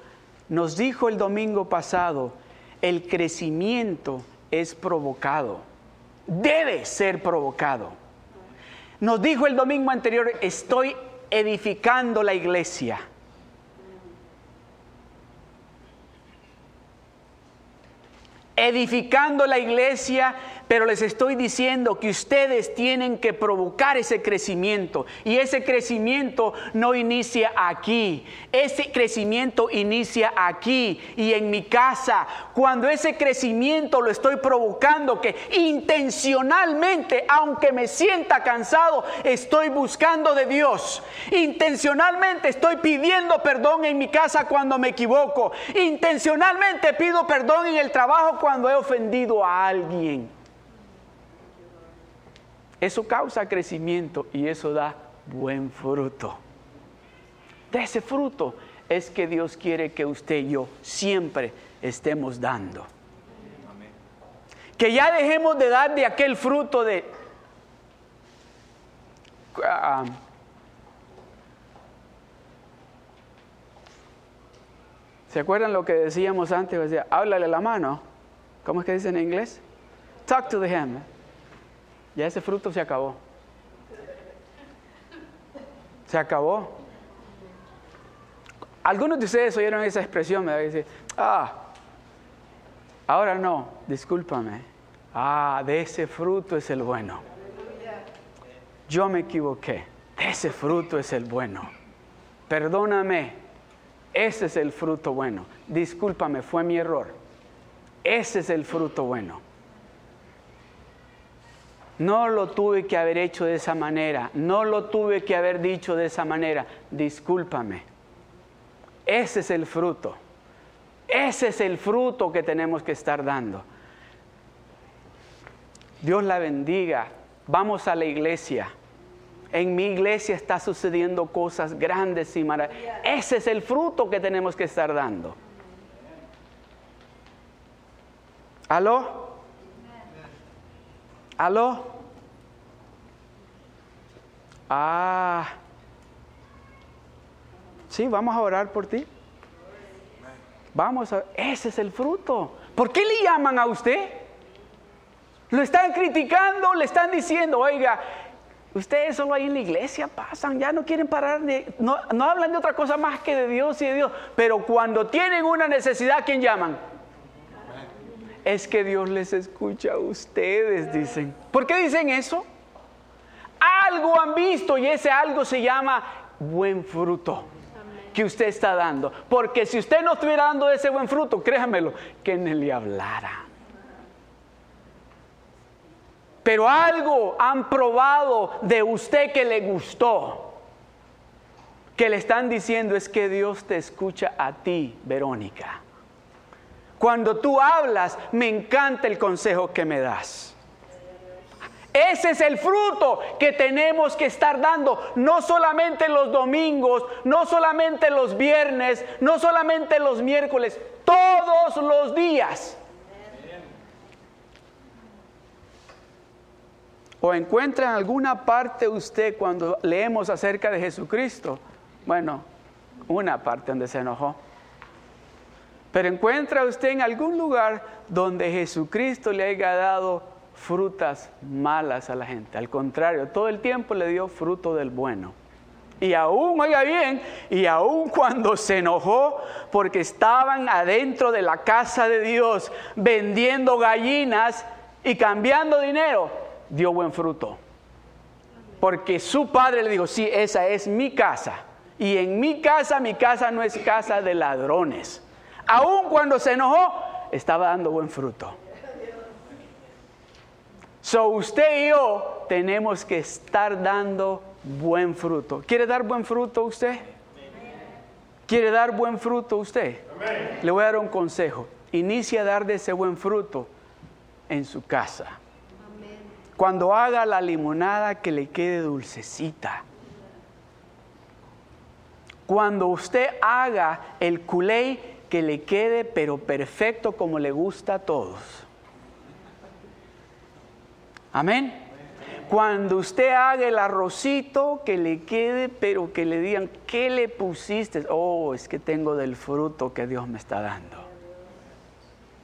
Nos dijo el domingo pasado, el crecimiento es provocado, debe ser provocado. Nos dijo el domingo anterior, estoy edificando la iglesia. Edificando la iglesia pero les estoy diciendo que ustedes tienen que provocar ese crecimiento. Y ese crecimiento no inicia aquí. Ese crecimiento inicia aquí y en mi casa. Cuando ese crecimiento lo estoy provocando, que intencionalmente, aunque me sienta cansado, estoy buscando de Dios. Intencionalmente estoy pidiendo perdón en mi casa cuando me equivoco. Intencionalmente pido perdón en el trabajo cuando he ofendido a alguien. Eso causa crecimiento y eso da buen fruto. De ese fruto es que Dios quiere que usted y yo siempre estemos dando. Que ya dejemos de dar de aquel fruto de... Ah, ¿Se acuerdan lo que decíamos antes? Decía, háblale la mano. ¿Cómo es que dice en inglés? Talk to the hand. Ya ese fruto se acabó. Se acabó. Algunos de ustedes oyeron esa expresión, me decir, ah, ahora no, discúlpame. Ah, de ese fruto es el bueno. Yo me equivoqué. De ese fruto es el bueno. Perdóname. Ese es el fruto bueno. Discúlpame, fue mi error. Ese es el fruto bueno. No lo tuve que haber hecho de esa manera, no lo tuve que haber dicho de esa manera, discúlpame. Ese es el fruto, ese es el fruto que tenemos que estar dando. Dios la bendiga, vamos a la iglesia. En mi iglesia está sucediendo cosas grandes y maravillosas. Ese es el fruto que tenemos que estar dando. ¿Aló? ¿Aló? Ah. Sí, vamos a orar por ti. Vamos a... Ese es el fruto. ¿Por qué le llaman a usted? Lo están criticando, le están diciendo, oiga, ustedes solo ahí en la iglesia pasan, ya no quieren parar, de, no, no hablan de otra cosa más que de Dios y de Dios. Pero cuando tienen una necesidad, ¿quién llaman? Es que Dios les escucha a ustedes, dicen. ¿Por qué dicen eso? Algo han visto y ese algo se llama buen fruto que usted está dando. Porque si usted no estuviera dando ese buen fruto, créamelo, que ni le hablara. Pero algo han probado de usted que le gustó. Que le están diciendo es que Dios te escucha a ti, Verónica. Cuando tú hablas, me encanta el consejo que me das. Ese es el fruto que tenemos que estar dando, no solamente los domingos, no solamente los viernes, no solamente los miércoles, todos los días. ¿O encuentra en alguna parte usted cuando leemos acerca de Jesucristo? Bueno, una parte donde se enojó. Pero encuentra usted en algún lugar donde Jesucristo le haya dado frutas malas a la gente. Al contrario, todo el tiempo le dio fruto del bueno. Y aún, oiga bien, y aún cuando se enojó porque estaban adentro de la casa de Dios vendiendo gallinas y cambiando dinero, dio buen fruto. Porque su padre le dijo, sí, esa es mi casa. Y en mi casa, mi casa no es casa de ladrones aun cuando se enojó, estaba dando buen fruto. So usted y yo tenemos que estar dando buen fruto. ¿Quiere dar buen fruto usted? ¿Quiere dar buen fruto usted? Le voy a dar un consejo. Inicia a dar de ese buen fruto en su casa. Cuando haga la limonada que le quede dulcecita. Cuando usted haga el culé que le quede pero perfecto como le gusta a todos. Amén. Cuando usted haga el arrocito que le quede, pero que le digan, ¿qué le pusiste? Oh, es que tengo del fruto que Dios me está dando.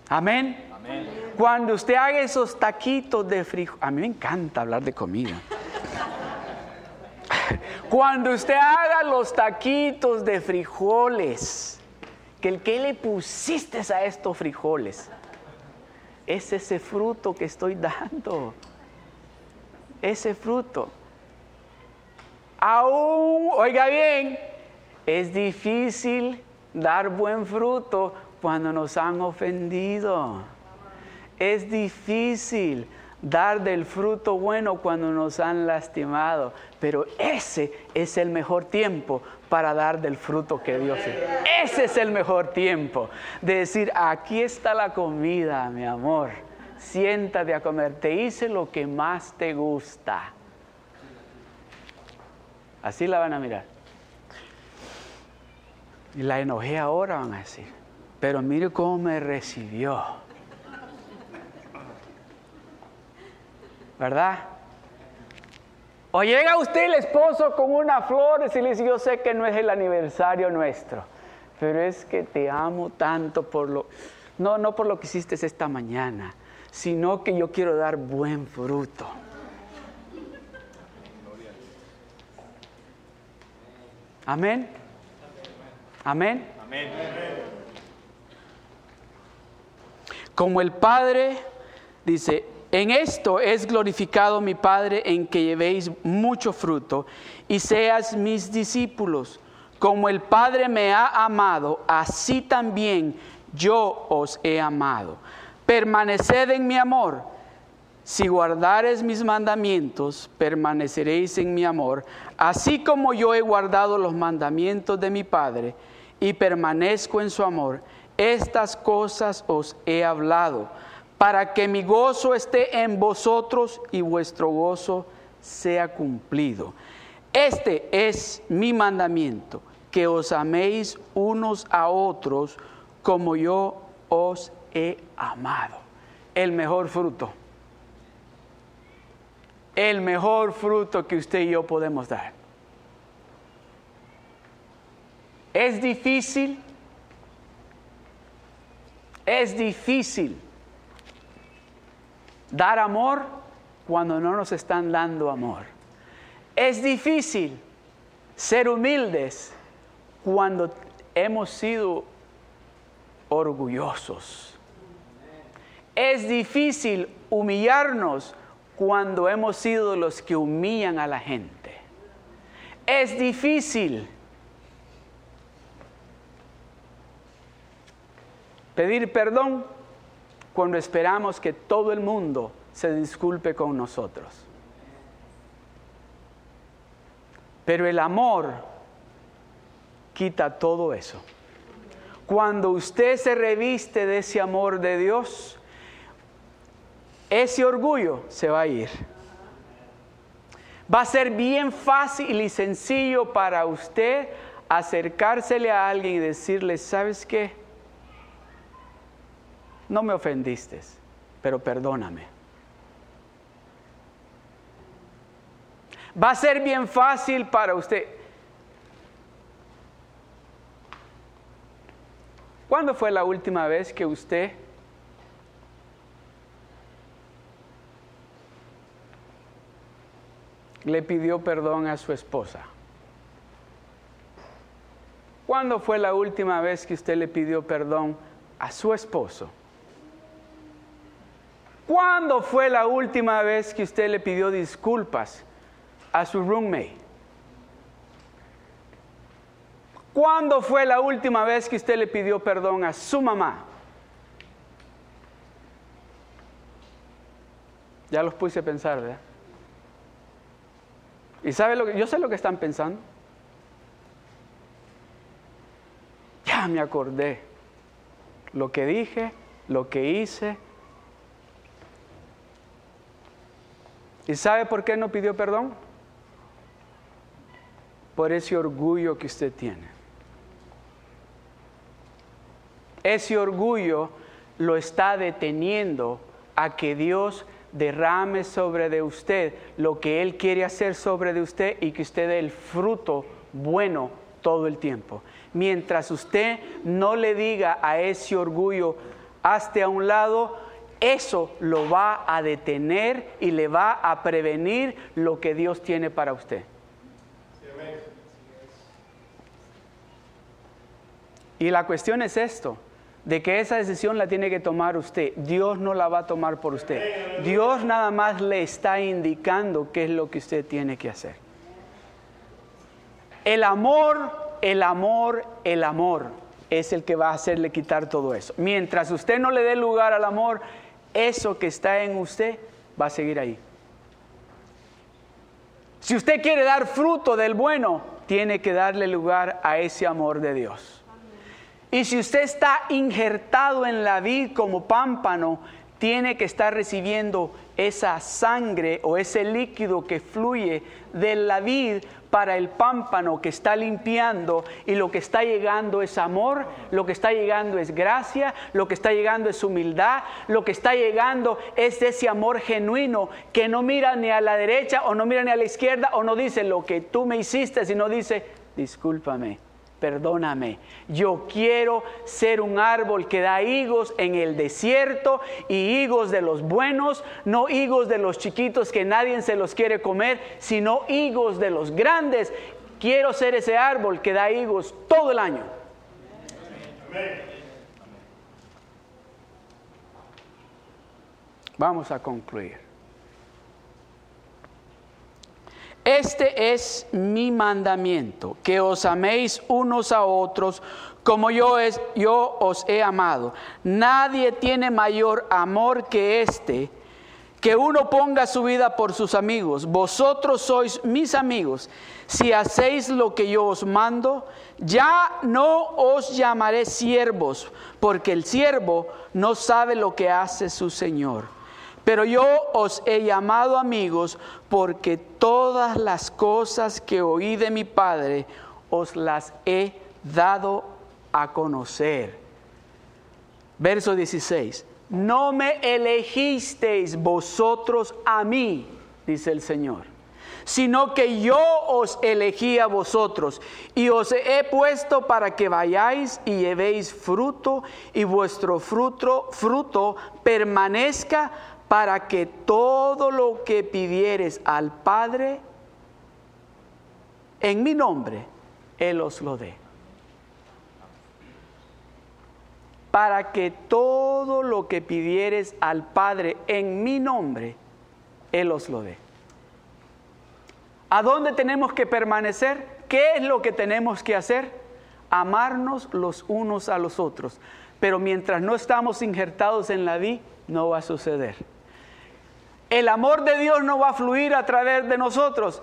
Amén. Cuando usted haga esos taquitos de frijol, a mí me encanta hablar de comida. Cuando usted haga los taquitos de frijoles, que el que le pusiste a estos frijoles, es ese fruto que estoy dando. Ese fruto. Aún, oiga bien, es difícil dar buen fruto cuando nos han ofendido. Es difícil dar del fruto bueno cuando nos han lastimado, pero ese es el mejor tiempo para dar del fruto que Dios es. Ese es el mejor tiempo de decir, aquí está la comida, mi amor, siéntate a comer, te hice lo que más te gusta. Así la van a mirar. Y la enojé ahora, van a decir, pero mire cómo me recibió. ¿verdad? O llega usted el esposo con una flor y le dice, yo sé que no es el aniversario nuestro, pero es que te amo tanto por lo, no, no por lo que hiciste esta mañana, sino que yo quiero dar buen fruto. Amén. Amén. Amén. Como el Padre dice, en esto es glorificado mi Padre en que llevéis mucho fruto y seas mis discípulos. Como el Padre me ha amado, así también yo os he amado. Permaneced en mi amor. Si guardares mis mandamientos, permaneceréis en mi amor, así como yo he guardado los mandamientos de mi Padre y permanezco en su amor. Estas cosas os he hablado para que mi gozo esté en vosotros y vuestro gozo sea cumplido. Este es mi mandamiento, que os améis unos a otros como yo os he amado. El mejor fruto. El mejor fruto que usted y yo podemos dar. Es difícil. Es difícil dar amor cuando no nos están dando amor. Es difícil ser humildes cuando hemos sido orgullosos. Es difícil humillarnos cuando hemos sido los que humillan a la gente. Es difícil pedir perdón cuando esperamos que todo el mundo se disculpe con nosotros. Pero el amor quita todo eso. Cuando usted se reviste de ese amor de Dios, ese orgullo se va a ir. Va a ser bien fácil y sencillo para usted acercársele a alguien y decirle, ¿sabes qué? No me ofendiste, pero perdóname. Va a ser bien fácil para usted. ¿Cuándo fue la última vez que usted le pidió perdón a su esposa? ¿Cuándo fue la última vez que usted le pidió perdón a su esposo? ¿Cuándo fue la última vez que usted le pidió disculpas a su roommate? ¿Cuándo fue la última vez que usted le pidió perdón a su mamá? Ya los puse a pensar, ¿verdad? ¿Y sabe lo que yo sé lo que están pensando? Ya me acordé lo que dije, lo que hice. ¿Y sabe por qué no pidió perdón? Por ese orgullo que usted tiene. Ese orgullo lo está deteniendo a que Dios derrame sobre de usted lo que Él quiere hacer sobre de usted y que usted dé el fruto bueno todo el tiempo. Mientras usted no le diga a ese orgullo, hazte a un lado, eso lo va a detener y le va a prevenir lo que Dios tiene para usted. Y la cuestión es esto de que esa decisión la tiene que tomar usted. Dios no la va a tomar por usted. Dios nada más le está indicando qué es lo que usted tiene que hacer. El amor, el amor, el amor es el que va a hacerle quitar todo eso. Mientras usted no le dé lugar al amor, eso que está en usted va a seguir ahí. Si usted quiere dar fruto del bueno, tiene que darle lugar a ese amor de Dios. Y si usted está injertado en la vid como pámpano, tiene que estar recibiendo esa sangre o ese líquido que fluye de la vid para el pámpano que está limpiando. Y lo que está llegando es amor, lo que está llegando es gracia, lo que está llegando es humildad, lo que está llegando es ese amor genuino que no mira ni a la derecha o no mira ni a la izquierda o no dice lo que tú me hiciste, sino dice, discúlpame, perdóname. Yo quiero ser un árbol que da higos en el desierto y higos de los buenos, no higos de los chiquitos que nadie se los quiere comer, sino higos de los grandes. Quiero ser ese árbol que da higos todo el año. Vamos a concluir. Este es mi mandamiento, que os améis unos a otros como yo, es, yo os he amado. Nadie tiene mayor amor que este, que uno ponga su vida por sus amigos. Vosotros sois mis amigos. Si hacéis lo que yo os mando, ya no os llamaré siervos, porque el siervo no sabe lo que hace su Señor pero yo os he llamado amigos porque todas las cosas que oí de mi Padre os las he dado a conocer. Verso 16. No me elegisteis vosotros a mí, dice el Señor, sino que yo os elegí a vosotros y os he puesto para que vayáis y llevéis fruto y vuestro fruto, fruto permanezca para que todo lo que pidieres al Padre en mi nombre, Él os lo dé. Para que todo lo que pidieres al Padre en mi nombre, Él os lo dé. ¿A dónde tenemos que permanecer? ¿Qué es lo que tenemos que hacer? Amarnos los unos a los otros. Pero mientras no estamos injertados en la vida, no va a suceder. El amor de Dios no va a fluir a través de nosotros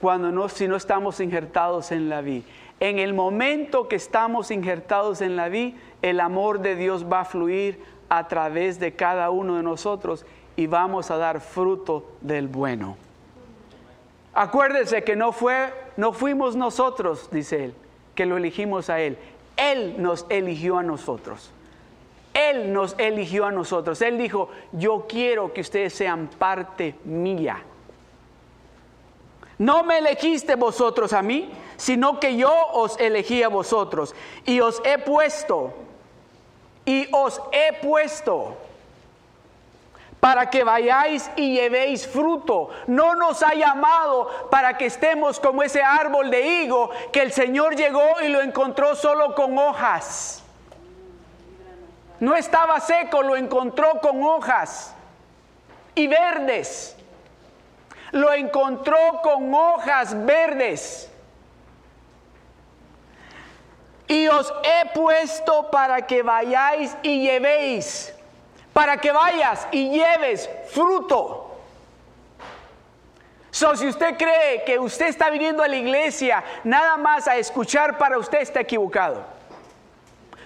cuando no, si no estamos injertados en la vida. En el momento que estamos injertados en la vida, el amor de Dios va a fluir a través de cada uno de nosotros y vamos a dar fruto del bueno. Acuérdese que no fue, no fuimos nosotros, dice él, que lo elegimos a él. Él nos eligió a nosotros. Él nos eligió a nosotros. Él dijo, yo quiero que ustedes sean parte mía. No me elegiste vosotros a mí, sino que yo os elegí a vosotros y os he puesto, y os he puesto para que vayáis y llevéis fruto. No nos ha llamado para que estemos como ese árbol de higo que el Señor llegó y lo encontró solo con hojas. No estaba seco, lo encontró con hojas y verdes. Lo encontró con hojas verdes. Y os he puesto para que vayáis y llevéis, para que vayas y lleves fruto. So, si usted cree que usted está viniendo a la iglesia nada más a escuchar para usted, está equivocado.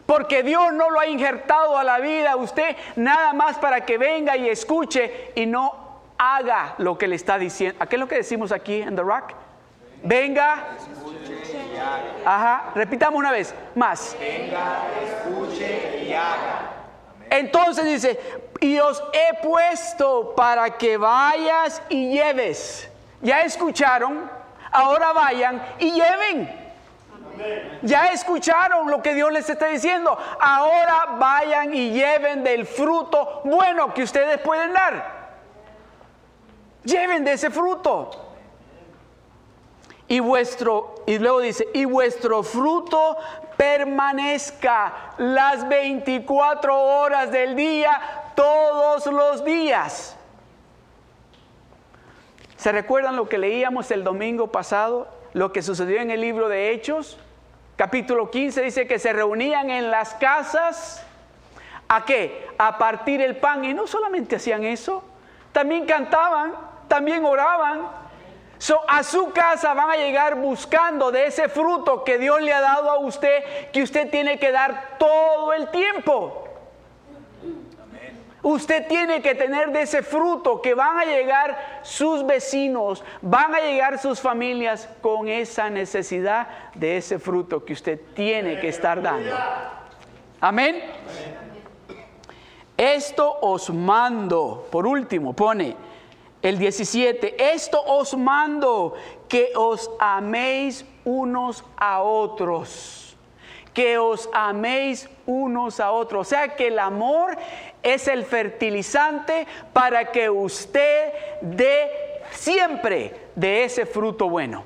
Porque Dios no lo ha injertado a la vida usted nada más para que venga y escuche y no haga lo que le está diciendo. ¿A qué es lo que decimos aquí en The Rock? Venga. Escuche y haga. Ajá, repitamos una vez más. Venga, escuche y haga. Entonces dice, y os he puesto para que vayas y lleves. Ya escucharon, ahora vayan y lleven. Ya escucharon lo que Dios les está diciendo. Ahora vayan y lleven del fruto bueno que ustedes pueden dar. Lleven de ese fruto. Y vuestro, y luego dice, y vuestro fruto permanezca las 24 horas del día, todos los días. ¿Se recuerdan lo que leíamos el domingo pasado? Lo que sucedió en el libro de Hechos. Capítulo 15 dice que se reunían en las casas. ¿A qué? A partir el pan. Y no solamente hacían eso, también cantaban, también oraban. a su casa van a llegar buscando de ese fruto que Dios le ha dado a usted, que usted tiene que dar todo el tiempo. Usted tiene que tener de ese fruto que van a llegar sus vecinos, van a llegar sus familias con esa necesidad de ese fruto que usted tiene que estar dando. Amén. Esto os mando, por último, pone el 17, esto os mando que os améis unos a otros que os améis unos a otros. O sea que el amor es el fertilizante para que usted dé siempre de ese fruto bueno.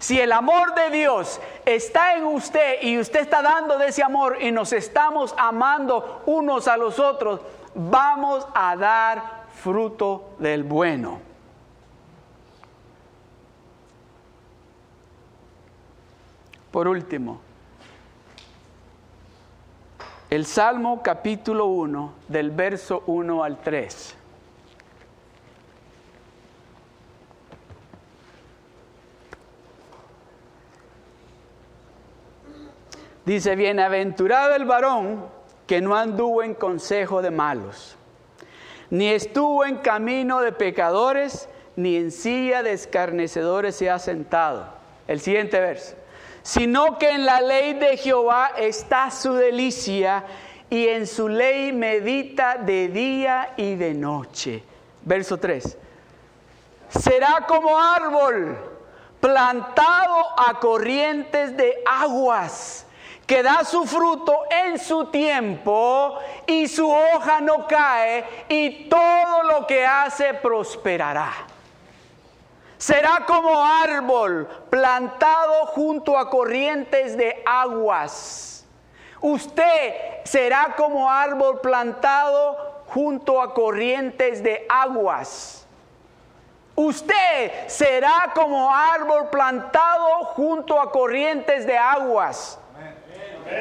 Si el amor de Dios está en usted y usted está dando de ese amor y nos estamos amando unos a los otros, vamos a dar fruto del bueno. Por último, el Salmo capítulo 1 del verso 1 al 3. Dice, bienaventurado el varón que no anduvo en consejo de malos, ni estuvo en camino de pecadores, ni en silla de escarnecedores se ha sentado. El siguiente verso sino que en la ley de Jehová está su delicia y en su ley medita de día y de noche. Verso 3. Será como árbol plantado a corrientes de aguas, que da su fruto en su tiempo y su hoja no cae y todo lo que hace prosperará. Será como árbol plantado junto a corrientes de aguas. Usted será como árbol plantado junto a corrientes de aguas. Usted será como árbol plantado junto a corrientes de aguas.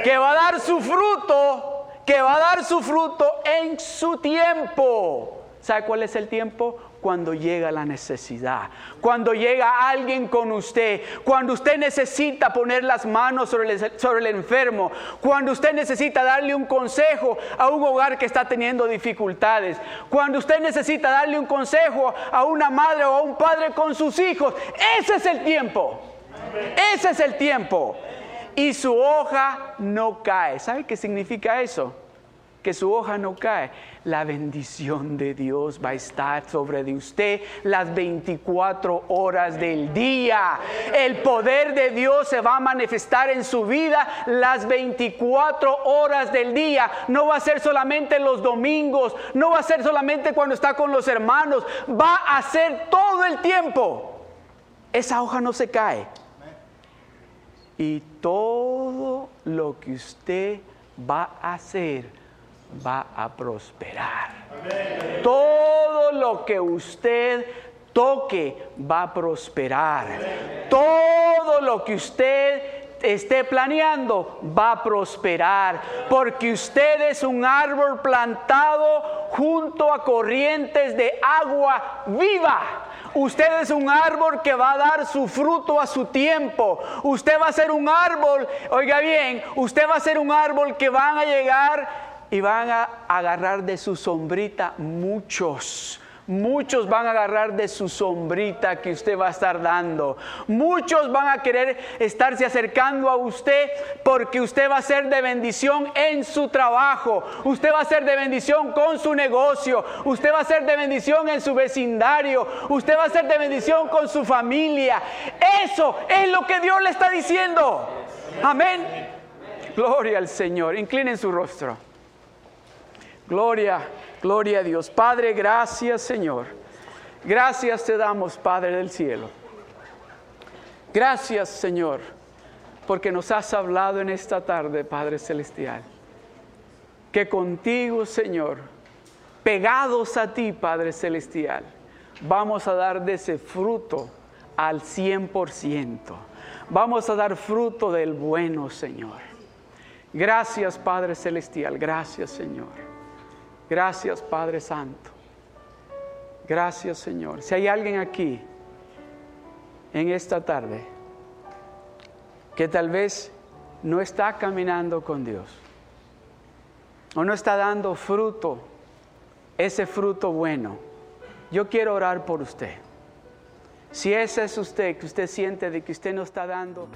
Que va a dar su fruto, que va a dar su fruto en su tiempo. ¿Sabe cuál es el tiempo? Cuando llega la necesidad, cuando llega alguien con usted, cuando usted necesita poner las manos sobre el, enfermo, cuando usted necesita darle un consejo a un hogar que está teniendo dificultades, cuando usted necesita darle un consejo a una madre o a un padre con sus hijos. Ese es el tiempo. Ese es el tiempo. Y su hoja no cae. ¿Sabe qué significa eso? Que su hoja no cae la bendición de Dios va a estar sobre de usted las 24 horas del día. El poder de Dios se va a manifestar en su vida las 24 horas del día. No va a ser solamente los domingos, no va a ser solamente cuando está con los hermanos, va a ser todo el tiempo. Esa hoja no se cae. Y todo lo que usted va a hacer va a prosperar. Todo lo que usted toque va a prosperar. Todo lo que usted esté planeando va a prosperar, porque usted es un árbol plantado junto a corrientes de agua viva. Usted es un árbol que va a dar su fruto a su tiempo. Usted va a ser un árbol, oiga bien, usted va a ser un árbol que van a llegar y van a agarrar de su sombrita muchos Muchos van a agarrar de su sombrita que usted va a estar dando. Muchos van a querer estarse acercando a usted porque usted va a ser de bendición en su trabajo. Usted va a ser de bendición con su negocio. Usted va a ser de bendición en su vecindario. Usted va a ser de bendición con su familia. Eso es lo que Dios le está diciendo. Amén. Gloria al Señor. Inclinen su rostro. Gloria Gloria a Dios. Padre, gracias Señor. Gracias te damos, Padre del cielo. Gracias Señor, porque nos has hablado en esta tarde, Padre Celestial. Que contigo, Señor, pegados a ti, Padre Celestial, vamos a dar de ese fruto al cien por ciento. Vamos a dar fruto del bueno, Señor. Gracias, Padre Celestial. Gracias, Señor. Gracias Padre Santo. Gracias Señor. Si hay alguien aquí en esta tarde que tal vez no está caminando con Dios o no está dando fruto, ese fruto bueno, yo quiero orar por usted. Si ese es usted, que usted siente de que usted no está dando...